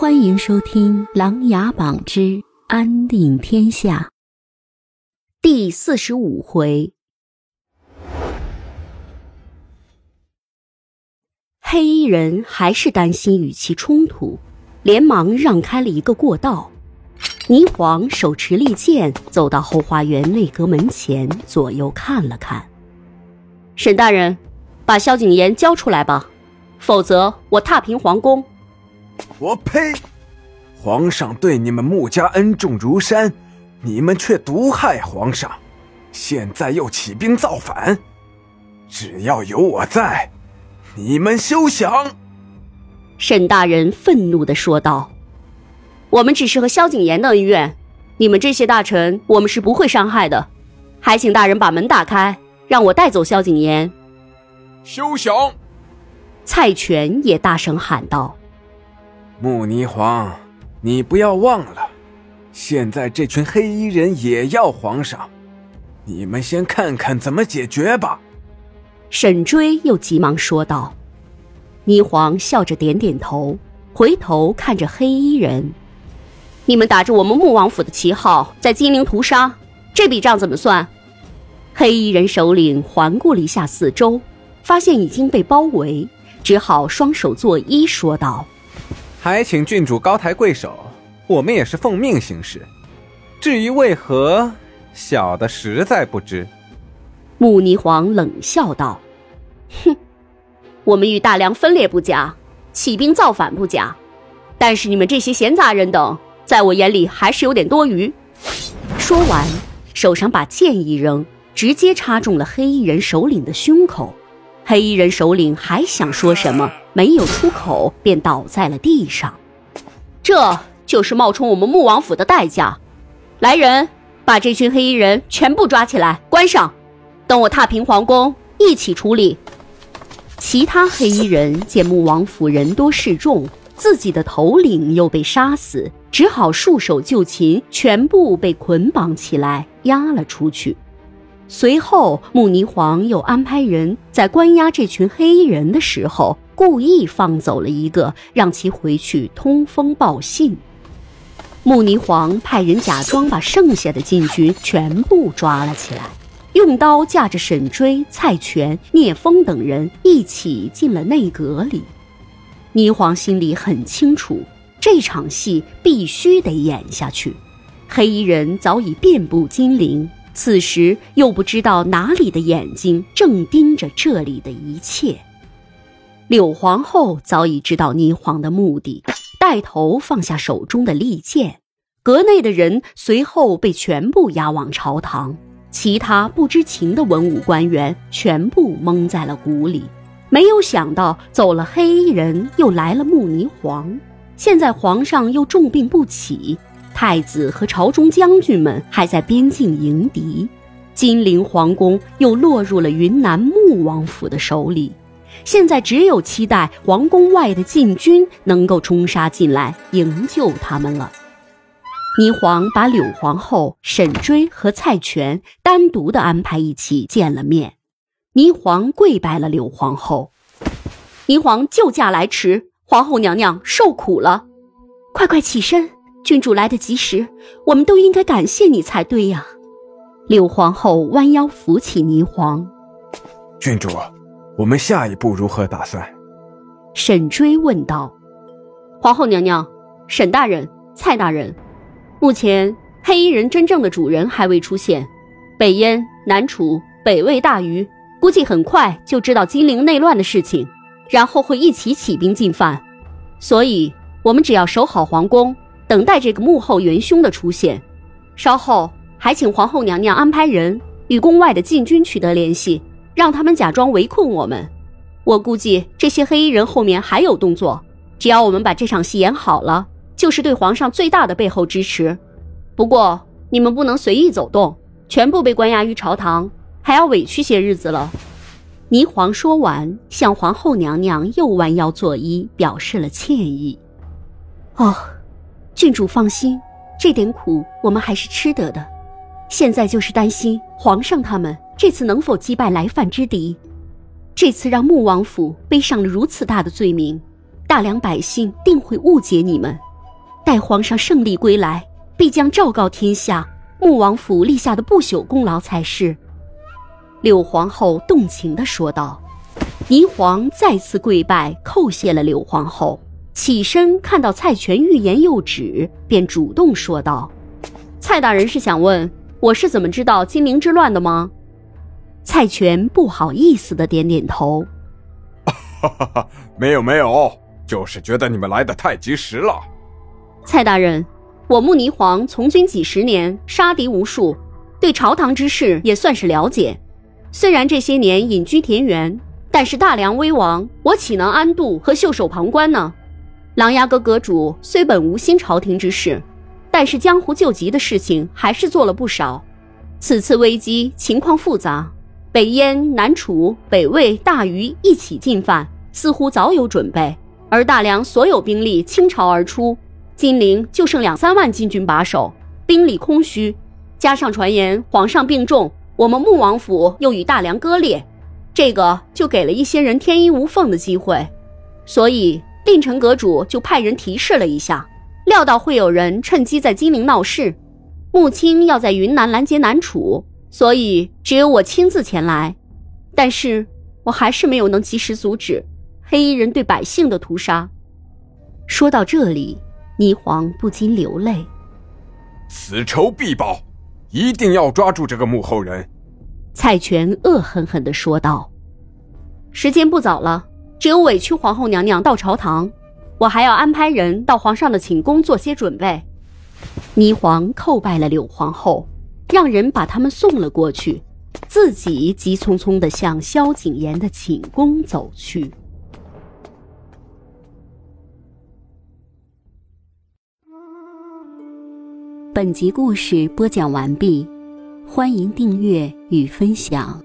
欢迎收听《琅琊榜之安定天下》第四十五回。黑衣人还是担心与其冲突，连忙让开了一个过道。霓凰手持利剑走到后花园内阁门前，左右看了看。沈大人，把萧景琰交出来吧，否则我踏平皇宫。我呸！皇上对你们穆家恩重如山，你们却毒害皇上，现在又起兵造反。只要有我在，你们休想！沈大人愤怒的说道：“我们只是和萧景琰的恩怨，你们这些大臣，我们是不会伤害的。还请大人把门打开，让我带走萧景琰。”休想！蔡权也大声喊道。穆霓凰，你不要忘了，现在这群黑衣人也要皇上，你们先看看怎么解决吧。沈追又急忙说道。霓凰笑着点点头，回头看着黑衣人：“你们打着我们穆王府的旗号，在金陵屠杀，这笔账怎么算？”黑衣人首领环顾了一下四周，发现已经被包围，只好双手作揖，说道。还请郡主高抬贵手，我们也是奉命行事。至于为何，小的实在不知。穆霓凰冷笑道：“哼，我们与大梁分裂不假，起兵造反不假，但是你们这些闲杂人等，在我眼里还是有点多余。”说完，手上把剑一扔，直接插中了黑衣人首领的胸口。黑衣人首领还想说什么，没有出口，便倒在了地上。这就是冒充我们穆王府的代价。来人，把这群黑衣人全部抓起来，关上。等我踏平皇宫，一起处理。其他黑衣人见穆王府人多势众，自己的头领又被杀死，只好束手就擒，全部被捆绑起来，押了出去。随后，穆霓凰又安排人在关押这群黑衣人的时候，故意放走了一个，让其回去通风报信。穆霓凰派人假装把剩下的禁军全部抓了起来，用刀架着沈追、蔡权、聂风等人一起进了内阁里。霓凰心里很清楚，这场戏必须得演下去。黑衣人早已遍布金陵。此时又不知道哪里的眼睛正盯着这里的一切。柳皇后早已知道霓凰的目的，带头放下手中的利剑。阁内的人随后被全部押往朝堂，其他不知情的文武官员全部蒙在了鼓里。没有想到走了黑衣人，又来了穆霓凰。现在皇上又重病不起。太子和朝中将军们还在边境迎敌，金陵皇宫又落入了云南穆王府的手里。现在只有期待皇宫外的禁军能够冲杀进来营救他们了。霓凰把柳皇后、沈追和蔡权单独的安排一起见了面。霓凰跪拜了柳皇后：“霓凰救驾来迟，皇后娘娘受苦了，快快起身。”郡主来得及时，我们都应该感谢你才对呀。柳皇后弯腰扶起霓凰。郡主，我们下一步如何打算？沈追问道。皇后娘娘、沈大人、蔡大人，目前黑衣人真正的主人还未出现，北燕、南楚、北魏大虞，估计很快就知道金陵内乱的事情，然后会一起起兵进犯。所以，我们只要守好皇宫。等待这个幕后元凶的出现，稍后还请皇后娘娘安排人与宫外的禁军取得联系，让他们假装围困我们。我估计这些黑衣人后面还有动作，只要我们把这场戏演好了，就是对皇上最大的背后支持。不过你们不能随意走动，全部被关押于朝堂，还要委屈些日子了。霓凰说完，向皇后娘娘又弯腰作揖，表示了歉意。哦。郡主放心，这点苦我们还是吃得的。现在就是担心皇上他们这次能否击败来犯之敌。这次让穆王府背上了如此大的罪名，大梁百姓定会误解你们，待皇上胜利归来，必将昭告天下，穆王府立下的不朽功劳才是。柳皇后动情地说道。霓凰再次跪拜，叩谢了柳皇后，起身看到蔡全欲言又止，便主动说道：“蔡大人是想问我是怎么知道金陵之乱的吗？”蔡全不好意思的点点头：“哈哈哈，没有没有，就是觉得你们来的太及时了。”蔡大人，我慕霓凰从军几十年，杀敌无数，对朝堂之事也算是了解。虽然这些年隐居田园。但是大梁危亡，我岂能安度和袖手旁观呢？琅琊阁阁主虽本无心朝廷之事，但是江湖救急的事情还是做了不少。此次危机情况复杂，北燕、南楚、北魏、大虞一起进犯，似乎早有准备。而大梁所有兵力倾巢而出，金陵就剩两三万禁军把守，兵力空虚。加上传言皇上病重，我们穆王府又与大梁割裂。这个就给了一些人天衣无缝的机会，所以令城阁主就派人提示了一下，料到会有人趁机在金陵闹事，穆青要在云南拦截南楚，所以只有我亲自前来。但是我还是没有能及时阻止黑衣人对百姓的屠杀。说到这里，霓凰不禁流泪。此仇必报，一定要抓住这个幕后人。蔡全恶狠狠地说道：“时间不早了，只有委屈皇后娘娘到朝堂，我还要安排人到皇上的寝宫做些准备。”霓凰叩拜了柳皇后，让人把他们送了过去，自己急匆匆地向萧景琰的寝宫走去。本集故事播讲完毕。欢迎订阅与分享。